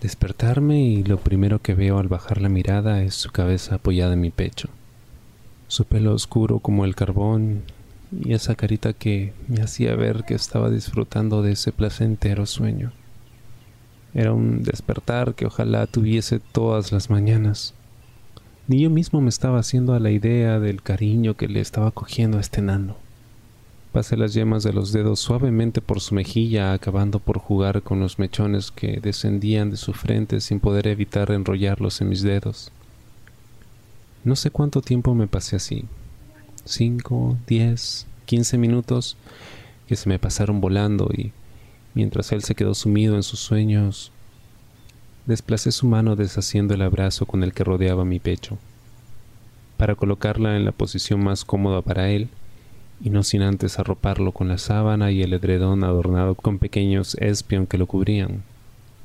Despertarme y lo primero que veo al bajar la mirada es su cabeza apoyada en mi pecho. Su pelo oscuro como el carbón y esa carita que me hacía ver que estaba disfrutando de ese placentero sueño. Era un despertar que ojalá tuviese todas las mañanas. Ni yo mismo me estaba haciendo a la idea del cariño que le estaba cogiendo a este nano. Pasé las yemas de los dedos suavemente por su mejilla, acabando por jugar con los mechones que descendían de su frente sin poder evitar enrollarlos en mis dedos. No sé cuánto tiempo me pasé así. Cinco, diez, quince minutos que se me pasaron volando y mientras él se quedó sumido en sus sueños, desplacé su mano deshaciendo el abrazo con el que rodeaba mi pecho, para colocarla en la posición más cómoda para él, y no sin antes arroparlo con la sábana y el edredón adornado con pequeños espion que lo cubrían.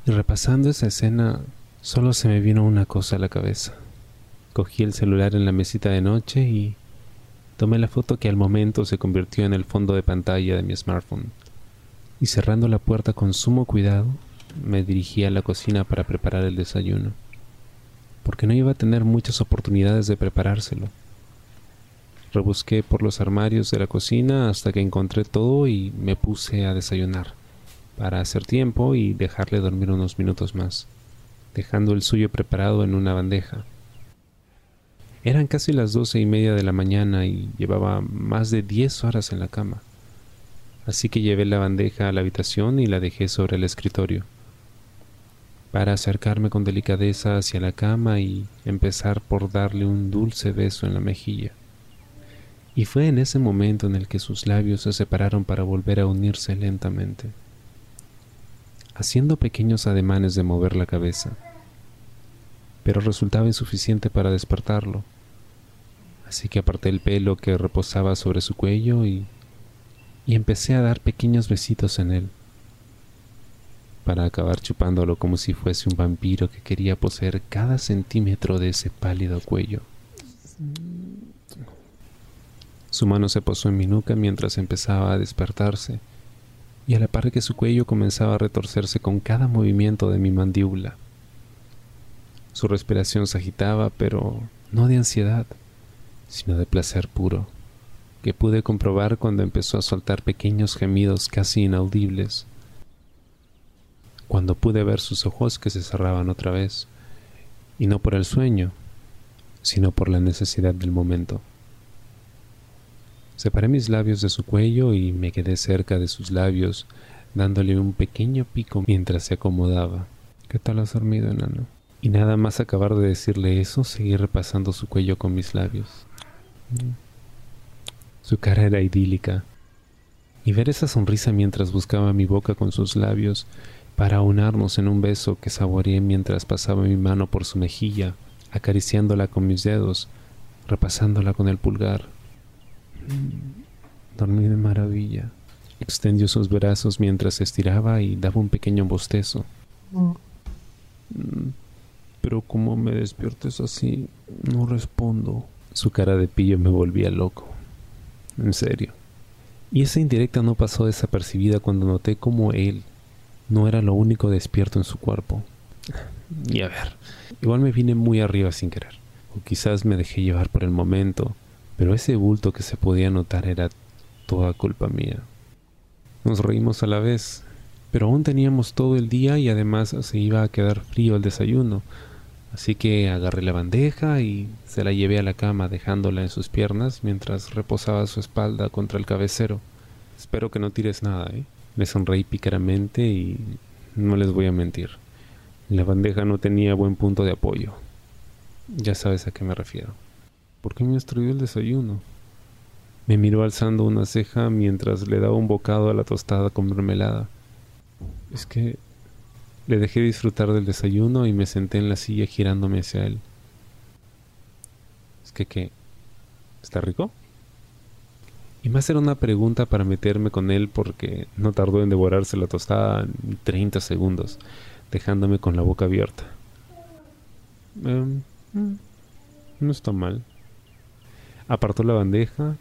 Y repasando esa escena, solo se me vino una cosa a la cabeza. Cogí el celular en la mesita de noche y tomé la foto que al momento se convirtió en el fondo de pantalla de mi smartphone. Y cerrando la puerta con sumo cuidado, me dirigí a la cocina para preparar el desayuno, porque no iba a tener muchas oportunidades de preparárselo. Rebusqué por los armarios de la cocina hasta que encontré todo y me puse a desayunar, para hacer tiempo y dejarle dormir unos minutos más, dejando el suyo preparado en una bandeja. Eran casi las doce y media de la mañana y llevaba más de diez horas en la cama. Así que llevé la bandeja a la habitación y la dejé sobre el escritorio para acercarme con delicadeza hacia la cama y empezar por darle un dulce beso en la mejilla. Y fue en ese momento en el que sus labios se separaron para volver a unirse lentamente, haciendo pequeños ademanes de mover la cabeza, pero resultaba insuficiente para despertarlo, así que aparté el pelo que reposaba sobre su cuello y, y empecé a dar pequeños besitos en él para acabar chupándolo como si fuese un vampiro que quería poseer cada centímetro de ese pálido cuello. Su mano se posó en mi nuca mientras empezaba a despertarse, y a la par que su cuello comenzaba a retorcerse con cada movimiento de mi mandíbula. Su respiración se agitaba, pero no de ansiedad, sino de placer puro, que pude comprobar cuando empezó a soltar pequeños gemidos casi inaudibles cuando pude ver sus ojos que se cerraban otra vez, y no por el sueño, sino por la necesidad del momento. Separé mis labios de su cuello y me quedé cerca de sus labios, dándole un pequeño pico mientras se acomodaba. ¿Qué tal has dormido, enano? Y nada más acabar de decirle eso, seguí repasando su cuello con mis labios. Su cara era idílica, y ver esa sonrisa mientras buscaba mi boca con sus labios para unarnos en un beso que saboreé mientras pasaba mi mano por su mejilla, acariciándola con mis dedos, repasándola con el pulgar. Dormí de maravilla. Extendió sus brazos mientras estiraba y daba un pequeño bostezo. Mm, pero como me despiertes así, no respondo. Su cara de pillo me volvía loco. En serio. Y esa indirecta no pasó desapercibida cuando noté cómo él, no era lo único despierto en su cuerpo. Y a ver, igual me vine muy arriba sin querer, o quizás me dejé llevar por el momento, pero ese bulto que se podía notar era toda culpa mía. Nos reímos a la vez, pero aún teníamos todo el día y además se iba a quedar frío el desayuno, así que agarré la bandeja y se la llevé a la cama dejándola en sus piernas mientras reposaba su espalda contra el cabecero. Espero que no tires nada, ¿eh? Me sonreí pícaramente y no les voy a mentir. La bandeja no tenía buen punto de apoyo. Ya sabes a qué me refiero. ¿Por qué me has el desayuno? Me miró alzando una ceja mientras le daba un bocado a la tostada con mermelada. Es que le dejé disfrutar del desayuno y me senté en la silla girándome hacia él. ¿Es que qué? ¿Está rico? Y más era una pregunta para meterme con él porque no tardó en devorarse la tostada en 30 segundos, dejándome con la boca abierta. Em, no está mal. Apartó la bandeja,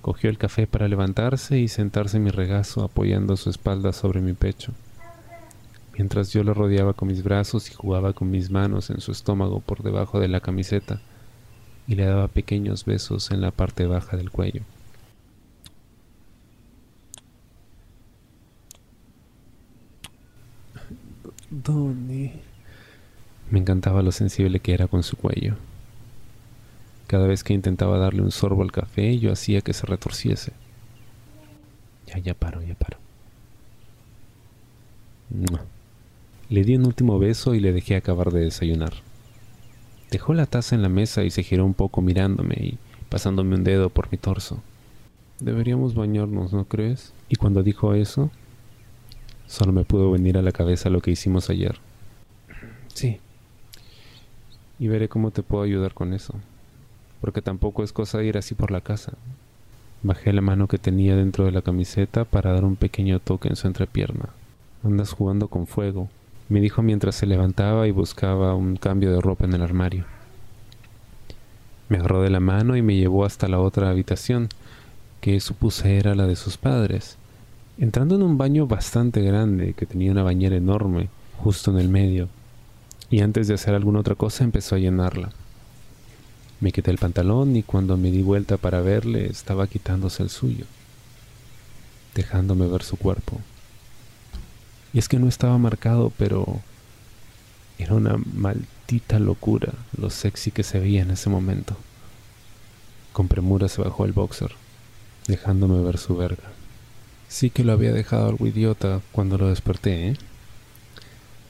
cogió el café para levantarse y sentarse en mi regazo apoyando su espalda sobre mi pecho. mientras yo lo rodeaba con mis brazos y jugaba con mis manos en su estómago por debajo de la camiseta y le daba pequeños besos en la parte baja del cuello. Donnie. Me encantaba lo sensible que era con su cuello. Cada vez que intentaba darle un sorbo al café, yo hacía que se retorciese. Ya, ya paro, ya paro. Le di un último beso y le dejé acabar de desayunar. Dejó la taza en la mesa y se giró un poco mirándome y pasándome un dedo por mi torso. Deberíamos bañarnos, ¿no crees? Y cuando dijo eso, solo me pudo venir a la cabeza lo que hicimos ayer. Sí. Y veré cómo te puedo ayudar con eso. Porque tampoco es cosa de ir así por la casa. Bajé la mano que tenía dentro de la camiseta para dar un pequeño toque en su entrepierna. Andas jugando con fuego, me dijo mientras se levantaba y buscaba un cambio de ropa en el armario. Me agarró de la mano y me llevó hasta la otra habitación, que supuse era la de sus padres. Entrando en un baño bastante grande, que tenía una bañera enorme, justo en el medio, y antes de hacer alguna otra cosa empezó a llenarla. Me quité el pantalón y cuando me di vuelta para verle estaba quitándose el suyo, dejándome ver su cuerpo. Y es que no estaba marcado, pero era una maldita locura lo sexy que se veía en ese momento. Con premura se bajó el boxer, dejándome ver su verga. Sí que lo había dejado algo idiota cuando lo desperté, ¿eh?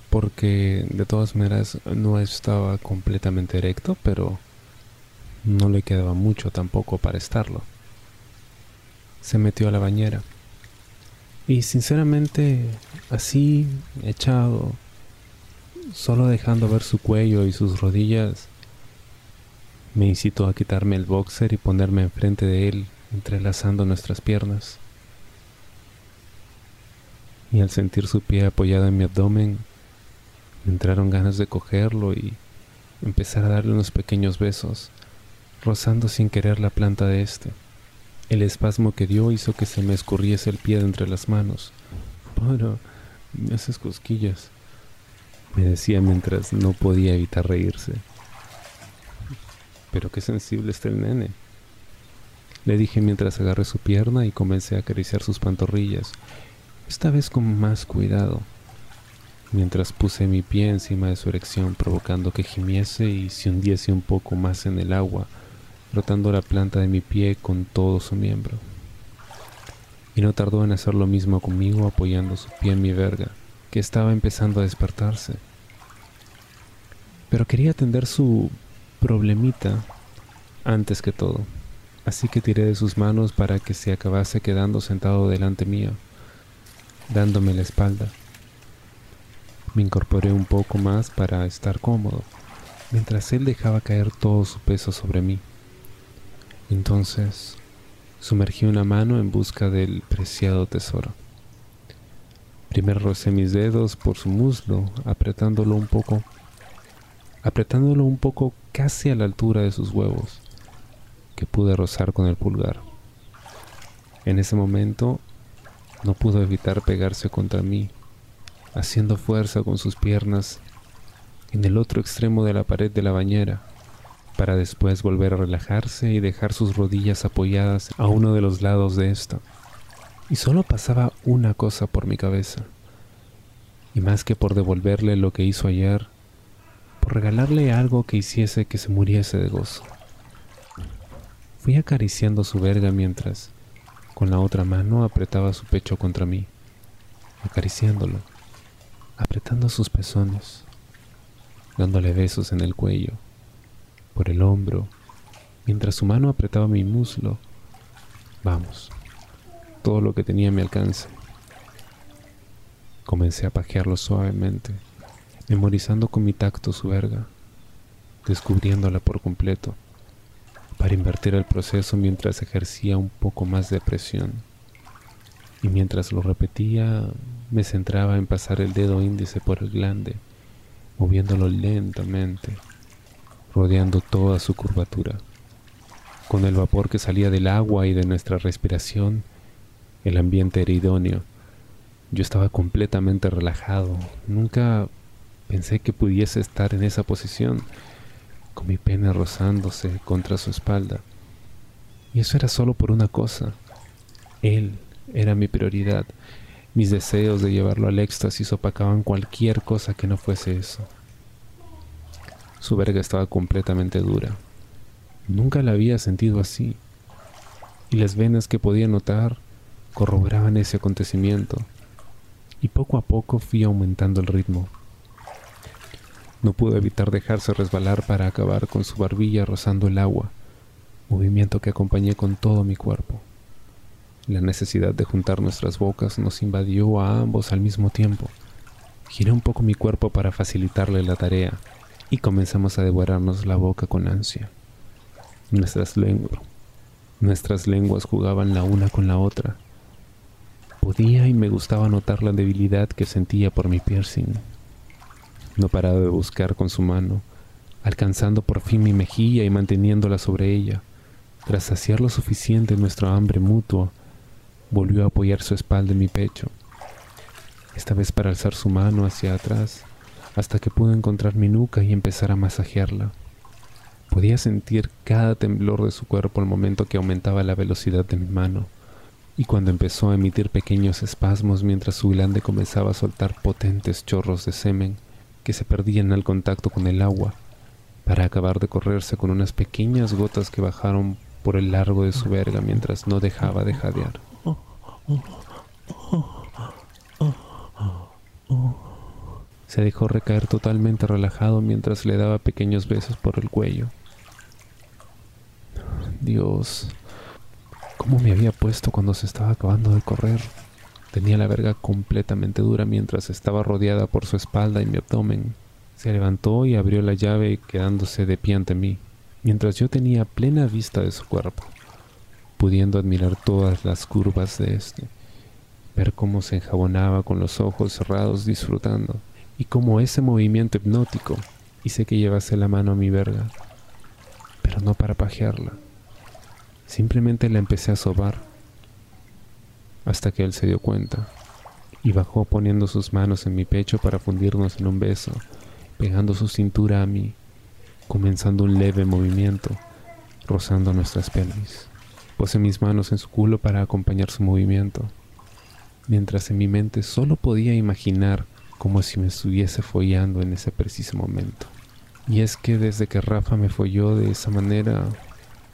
Porque de todas maneras no estaba completamente erecto, pero no le quedaba mucho tampoco para estarlo. Se metió a la bañera y sinceramente, así, echado, solo dejando ver su cuello y sus rodillas, me incitó a quitarme el boxer y ponerme enfrente de él, entrelazando nuestras piernas. Y al sentir su pie apoyado en mi abdomen, me entraron ganas de cogerlo y empezar a darle unos pequeños besos, rozando sin querer la planta de este. El espasmo que dio hizo que se me escurriese el pie de entre las manos. Para, me haces cosquillas, me decía mientras no podía evitar reírse. Pero qué sensible está el nene. Le dije mientras agarré su pierna y comencé a acariciar sus pantorrillas, esta vez con más cuidado, mientras puse mi pie encima de su erección provocando que gimiese y se hundiese un poco más en el agua frotando la planta de mi pie con todo su miembro. Y no tardó en hacer lo mismo conmigo apoyando su pie en mi verga, que estaba empezando a despertarse. Pero quería atender su problemita antes que todo, así que tiré de sus manos para que se acabase quedando sentado delante mío, dándome la espalda. Me incorporé un poco más para estar cómodo, mientras él dejaba caer todo su peso sobre mí. Entonces sumergí una mano en busca del preciado tesoro. Primero rocé mis dedos por su muslo, apretándolo un poco, apretándolo un poco casi a la altura de sus huevos, que pude rozar con el pulgar. En ese momento no pudo evitar pegarse contra mí, haciendo fuerza con sus piernas en el otro extremo de la pared de la bañera para después volver a relajarse y dejar sus rodillas apoyadas a uno de los lados de esta. Y solo pasaba una cosa por mi cabeza, y más que por devolverle lo que hizo ayer, por regalarle algo que hiciese que se muriese de gozo. Fui acariciando su verga mientras, con la otra mano, apretaba su pecho contra mí, acariciándolo, apretando sus pezones, dándole besos en el cuello, por el hombro, mientras su mano apretaba mi muslo. Vamos, todo lo que tenía a mi alcance. Comencé a pajearlo suavemente, memorizando con mi tacto su verga, descubriéndola por completo, para invertir el proceso mientras ejercía un poco más de presión. Y mientras lo repetía, me centraba en pasar el dedo índice por el glande, moviéndolo lentamente rodeando toda su curvatura. Con el vapor que salía del agua y de nuestra respiración, el ambiente era idóneo, Yo estaba completamente relajado. Nunca pensé que pudiese estar en esa posición, con mi pene rozándose contra su espalda. Y eso era solo por una cosa. Él era mi prioridad. Mis deseos de llevarlo al éxtasis opacaban cualquier cosa que no fuese eso. Su verga estaba completamente dura. Nunca la había sentido así. Y las venas que podía notar corroboraban ese acontecimiento y poco a poco fui aumentando el ritmo. No pudo evitar dejarse resbalar para acabar con su barbilla rozando el agua, movimiento que acompañé con todo mi cuerpo. La necesidad de juntar nuestras bocas nos invadió a ambos al mismo tiempo. Giré un poco mi cuerpo para facilitarle la tarea y comenzamos a devorarnos la boca con ansia. Nuestras lenguas, nuestras lenguas jugaban la una con la otra, Podía y me gustaba notar la debilidad que sentía por mi piercing. No paraba de buscar con su mano, alcanzando por fin mi mejilla y manteniéndola sobre ella. Tras saciar lo suficiente nuestro hambre mutuo, volvió a apoyar su espalda en mi pecho, esta vez para alzar su mano hacia atrás, hasta que pude encontrar mi nuca y empezar a masajearla. Podía sentir cada temblor de su cuerpo al momento que aumentaba la velocidad de mi mano y cuando empezó a emitir pequeños espasmos mientras su glande comenzaba a soltar potentes chorros de semen que se perdían al contacto con el agua, para acabar de correrse con unas pequeñas gotas que bajaron por el largo de su verga mientras no dejaba de jadear. Se dejó recaer totalmente relajado mientras le daba pequeños besos por el cuello. Dios, cómo me había puesto cuando se estaba acabando de correr. Tenía la verga completamente dura mientras estaba rodeada por su espalda y mi abdomen. Se levantó y abrió la llave quedándose de pie ante mí, mientras yo tenía plena vista de su cuerpo, pudiendo admirar todas las curvas de este, ver cómo se enjabonaba con los ojos cerrados disfrutando, y cómo ese movimiento hipnótico hice que llevase la mano a mi verga, pero no para pajearla Simplemente la empecé a sobar hasta que él se dio cuenta y bajó poniendo sus manos en mi pecho para fundirnos en un beso, pegando su cintura a mí, comenzando un leve movimiento, rozando nuestras pelvis. Puse mis manos en su culo para acompañar su movimiento, mientras en mi mente solo podía imaginar como si me estuviese follando en ese preciso momento. Y es que desde que Rafa me folló de esa manera,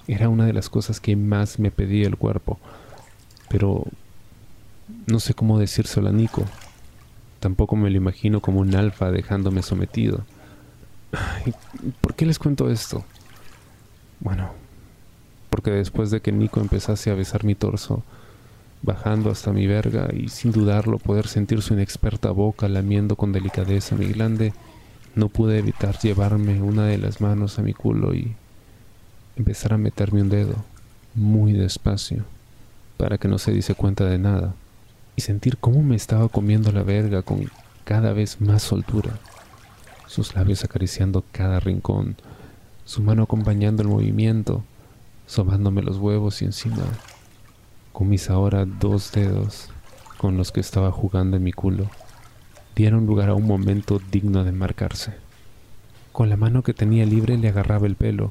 era una de las cosas que más me pedía el cuerpo. Pero no sé cómo decírselo a Nico. Tampoco me lo imagino como un alfa dejándome sometido. ¿Por qué les cuento esto? Bueno, porque después de que Nico empezase a besar mi torso, bajando hasta mi verga y sin dudarlo poder sentir su inexperta boca lamiendo con delicadeza mi glande, no pude evitar llevarme una de las manos a mi culo y empezar a meterme un dedo muy despacio para que no se diese cuenta de nada y sentir cómo me estaba comiendo la verga con cada vez más soltura, sus labios acariciando cada rincón, su mano acompañando el movimiento, sobándome los huevos y encima, con mis ahora dos dedos con los que estaba jugando en mi culo, dieron lugar a un momento digno de marcarse. Con la mano que tenía libre le agarraba el pelo,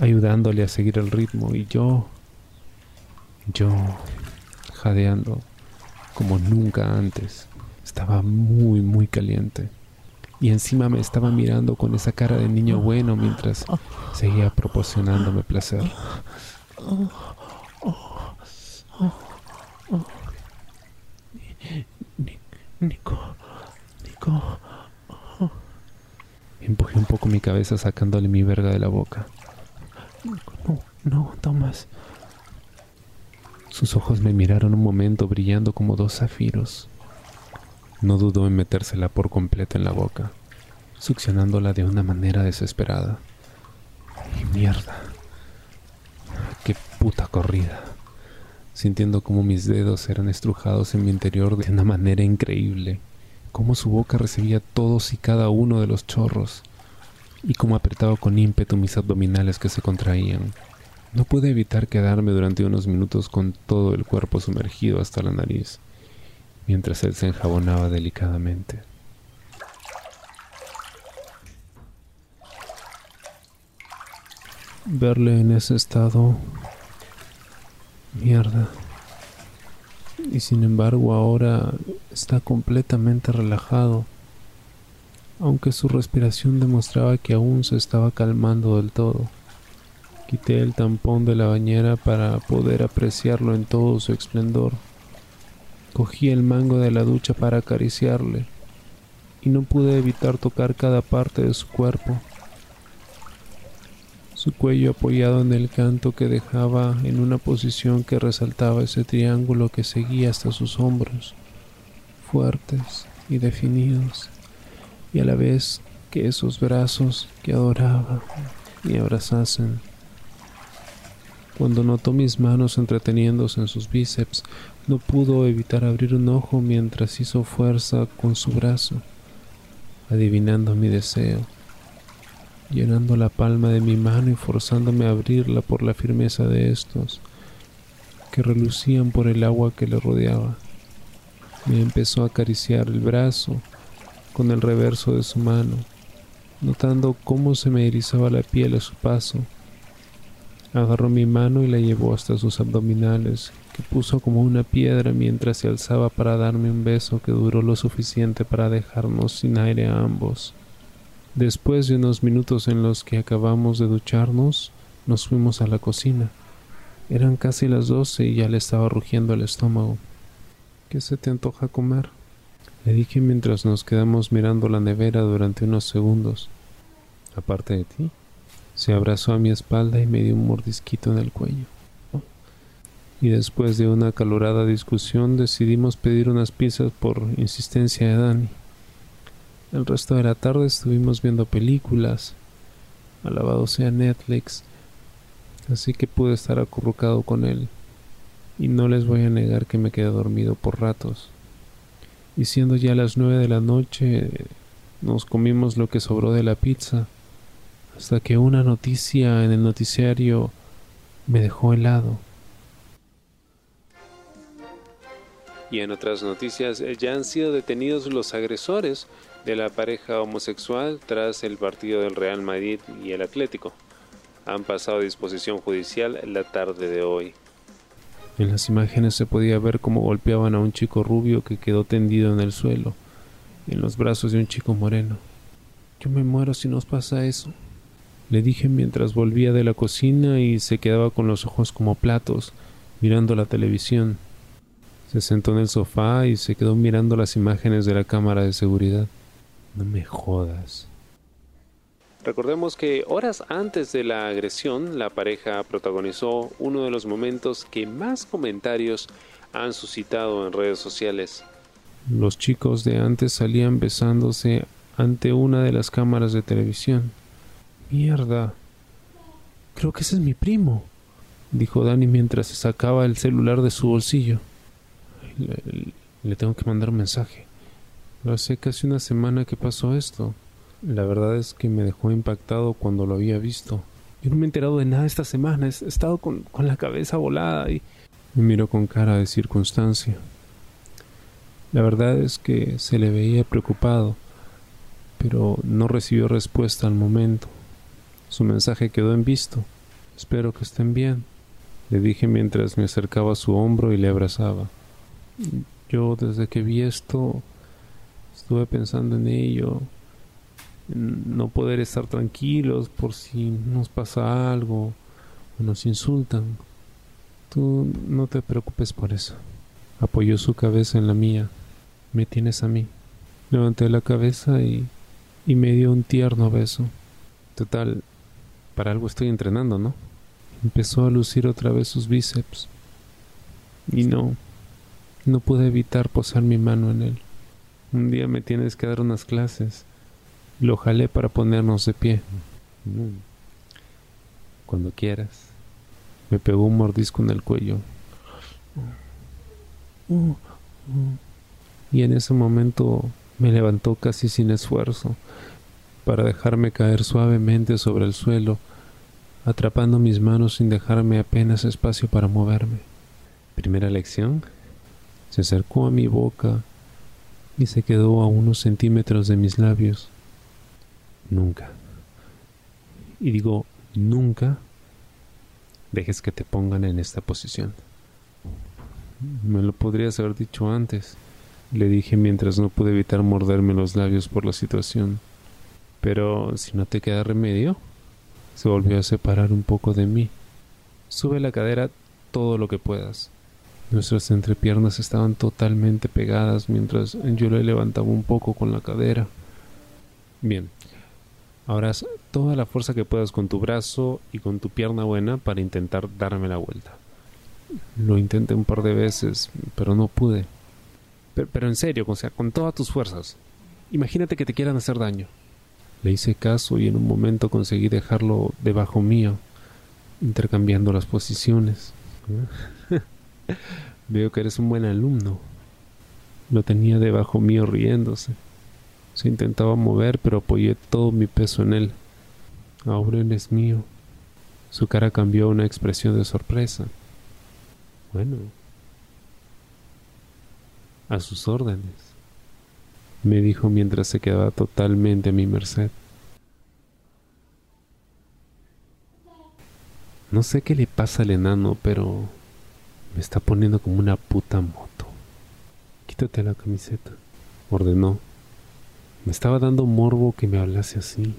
ayudándole a seguir el ritmo y yo, yo, jadeando como nunca antes. Estaba muy, muy caliente. Y encima me estaba mirando con esa cara de niño bueno mientras seguía proporcionándome placer. Nico, Nico. Empujé un poco mi cabeza sacándole mi verga de la boca. No, no, Tomás. Sus ojos me miraron un momento brillando como dos zafiros. No dudó en metérsela por completo en la boca, succionándola de una manera desesperada. Mierda. Qué puta corrida. Sintiendo como mis dedos eran estrujados en mi interior de una manera increíble. Cómo su boca recibía todos y cada uno de los chorros y como apretaba con ímpetu mis abdominales que se contraían. No pude evitar quedarme durante unos minutos con todo el cuerpo sumergido hasta la nariz, mientras él se enjabonaba delicadamente. Verle en ese estado... Mierda. Y sin embargo ahora está completamente relajado, aunque su respiración demostraba que aún se estaba calmando del todo. Quité el tampón de la bañera para poder apreciarlo en todo su esplendor. Cogí el mango de la ducha para acariciarle y no pude evitar tocar cada parte de su cuerpo. Su cuello apoyado en el canto que dejaba en una posición que resaltaba ese triángulo que seguía hasta sus hombros, fuertes y definidos, y a la vez que esos brazos que adoraba me abrazasen. Cuando notó mis manos entreteniéndose en sus bíceps, no pudo evitar abrir un ojo mientras hizo fuerza con su brazo, adivinando mi deseo, llenando la palma de mi mano y forzándome a abrirla por la firmeza de estos, que relucían por el agua que le rodeaba. Me empezó a acariciar el brazo con el reverso de su mano, notando cómo se me erizaba la piel a su paso Agarró mi mano y la llevó hasta sus abdominales, que puso como una piedra mientras se alzaba para darme un beso que duró lo suficiente para dejarnos sin aire a ambos. Después de unos minutos en los que acabamos de ducharnos, nos fuimos a la cocina. Eran casi las doce y ya le estaba rugiendo el estómago. ¿Qué se te antoja comer? Le dije mientras nos quedamos mirando la nevera durante unos segundos. Aparte de ti. Se abrazó a mi espalda y me dio un mordisquito en el cuello. Y después de una acalorada discusión decidimos pedir unas pizzas por insistencia de Dani. El resto de la tarde estuvimos viendo películas, alabado sea Netflix, así que pude estar acurrucado con él. Y no les voy a negar que me quedé dormido por ratos. Y siendo ya las nueve de la noche, nos comimos lo que sobró de la pizza hasta que una noticia en el noticiario me dejó helado. Y en otras noticias ya han sido detenidos los agresores de la pareja homosexual tras el partido del Real Madrid y el Atlético. Han pasado a disposición judicial la tarde de hoy. En las imágenes se podía ver cómo golpeaban a un chico rubio que quedó tendido en el suelo, en los brazos de un chico moreno. Yo me muero si nos pasa eso le dije mientras volvía de la cocina y se quedaba con los ojos como platos, mirando la televisión. Se sentó en el sofá y se quedó mirando las imágenes de la cámara de seguridad. No me jodas. Recordemos que horas antes de la agresión, la pareja protagonizó uno de los momentos que más comentarios han suscitado en redes sociales. Los chicos de antes salían besándose ante una de las cámaras de televisión. Mierda. Creo que ese es mi primo, dijo Dani mientras se sacaba el celular de su bolsillo. Le, tengo que mandar un mensaje. Hace casi una semana que pasó esto. La verdad es que me dejó impactado cuando lo había visto. Yo no me he enterado de nada esta semana. He estado con, con la cabeza volada y me miró con cara de circunstancia. La verdad es que se le veía preocupado, pero no recibió respuesta al momento. Su mensaje quedó en visto. Espero que estén bien, le dije mientras me acercaba a su hombro y le abrazaba. Yo desde que vi esto estuve pensando en ello, en no poder estar tranquilos por si nos pasa algo o nos insultan. Tú no te preocupes por eso. Apoyó su cabeza en la mía. Me tienes a mí. Levanté la cabeza y, y me dio un tierno beso. Total, para algo estoy entrenando, ¿no? Empezó a lucir otra vez sus bíceps. Y no, no pude evitar posar mi mano en él. Un día me tienes que dar unas clases. Lo jalé para ponernos de pie. Cuando quieras. Me pegó un mordisco en el cuello. Y en ese momento me levantó casi sin esfuerzo para dejarme caer suavemente sobre el suelo atrapando mis manos sin dejarme apenas espacio para moverme. Primera lección, Se acercó a mi boca y se quedó a unos centímetros de mis labios. Nunca. Y digo, nunca dejes que te pongan en esta posición. Me lo podrías haber dicho antes, le dije mientras no pude evitar morderme los labios por la situación. Pero si no te queda remedio, se volvió a separar un poco de mí. Sube la cadera todo lo que puedas. Nuestras entrepiernas estaban totalmente pegadas mientras yo le levantaba un poco con la cadera. Bien, ahora haz toda la fuerza que puedas con tu brazo y con tu pierna buena para intentar darme la vuelta. Lo intenté un par de veces, pero no pude. Pero, en serio, o sea, con todas tus fuerzas. Imagínate que te quieran hacer daño. Le hice caso y en un momento conseguí dejarlo debajo mío, intercambiando las posiciones. Veo que eres un buen alumno. Lo tenía debajo mío riéndose. Se intentaba mover, pero apoyé todo mi peso en él. Ahora él es mío. Su cara cambió a una expresión de sorpresa. Bueno, a sus órdenes, me dijo mientras se quedaba totalmente a mi merced. No sé qué le pasa al enano, pero me está poniendo como una puta moto. Quítate la camiseta, ordenó. Me estaba dando morbo que me hablase así.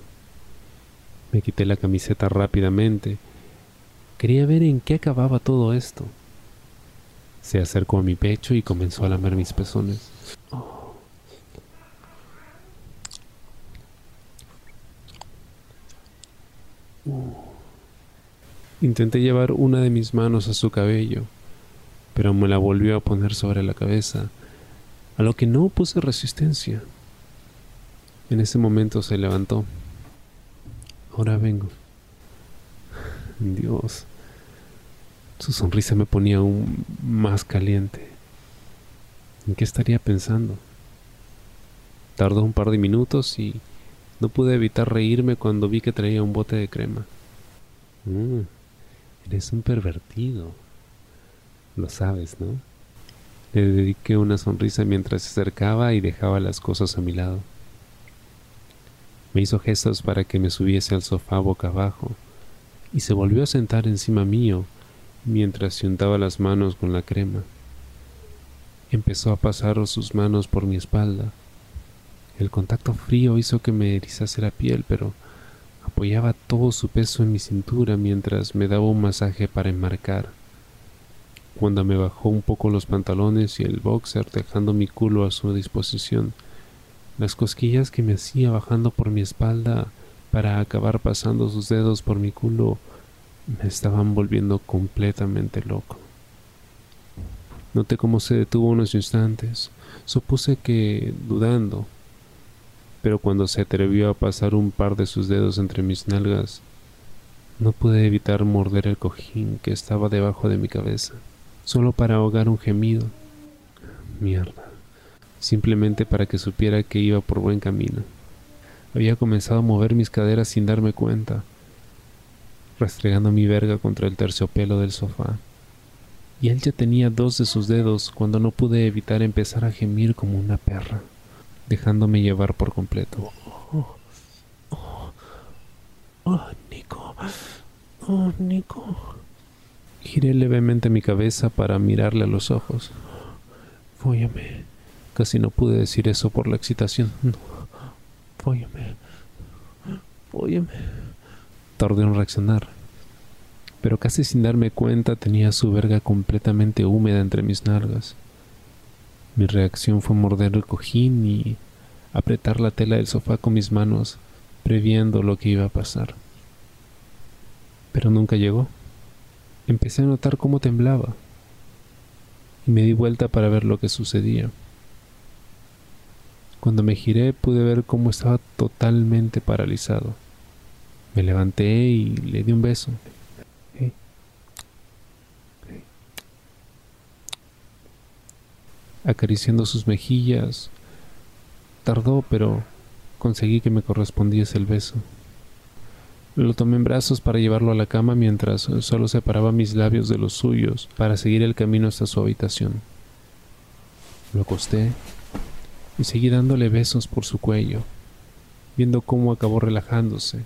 Me quité la camiseta rápidamente. Quería ver en qué acababa todo esto. Se acercó a mi pecho y comenzó a lamer mis pezones. Intenté llevar una de mis manos a su cabello, pero me la volvió a poner sobre la cabeza, a lo que no puse resistencia. En ese momento se levantó. Ahora vengo. Dios. Su sonrisa me ponía aún más caliente. ¿En qué estaría pensando? Tardó un par de minutos y no pude evitar reírme cuando vi que traía un bote de crema. Mm, eres un pervertido. Lo sabes, ¿no? Le dediqué una sonrisa mientras se acercaba y dejaba las cosas a mi lado. Me hizo gestos para que me subiese al sofá boca abajo y se volvió a sentar encima mío mientras se untaba las manos con la crema. Empezó a pasar sus manos por mi espalda. El contacto frío hizo que me erizase la piel, pero apoyaba todo su peso en mi cintura mientras me daba un masaje para enmarcar cuando me bajó un poco los pantalones y el boxer dejando mi culo a su disposición. Las cosquillas que me hacía bajando por mi espalda para acabar pasando sus dedos por mi culo me estaban volviendo completamente loco. Noté cómo se detuvo unos instantes. Supuse que dudando, pero cuando se atrevió a pasar un par de sus dedos entre mis nalgas, no pude evitar morder el cojín que estaba debajo de mi cabeza solo para ahogar un gemido. Mierda. Simplemente para que supiera que iba por buen camino. Había comenzado a mover mis caderas sin darme cuenta, restregando mi verga contra el terciopelo del sofá. Y él ya tenía dos de sus dedos cuando no pude evitar empezar a gemir como una perra, dejándome llevar por completo. Oh, oh, oh, Nico. Oh, Nico. Giré levemente mi cabeza para mirarle a los ojos. Fóllame. Casi no pude decir eso por la excitación. No. Fóllame. Tardé en reaccionar. Pero casi sin darme cuenta tenía su verga completamente húmeda entre mis nalgas. Mi reacción fue morder el cojín y apretar la tela del sofá con mis manos, previendo lo que iba a pasar. Pero nunca llegó. Empecé a notar cómo temblaba y me di vuelta para ver lo que sucedía. Cuando me giré pude ver cómo estaba totalmente paralizado. Me levanté y le di un beso. Acariciando sus mejillas. Tardó, pero conseguí que me correspondiese el beso. Lo tomé en brazos para llevarlo a la cama mientras solo separaba mis labios de los suyos para seguir el camino hasta su habitación. Lo acosté y seguí dándole besos por su cuello, viendo cómo acabó relajándose,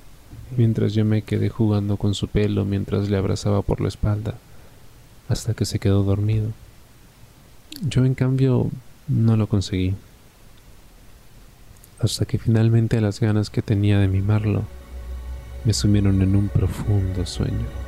mientras yo me quedé jugando con su pelo mientras le abrazaba por la espalda, hasta que se quedó dormido. Yo en cambio no lo conseguí, hasta que finalmente las ganas que tenía de mimarlo me sumieron en un profundo sueño.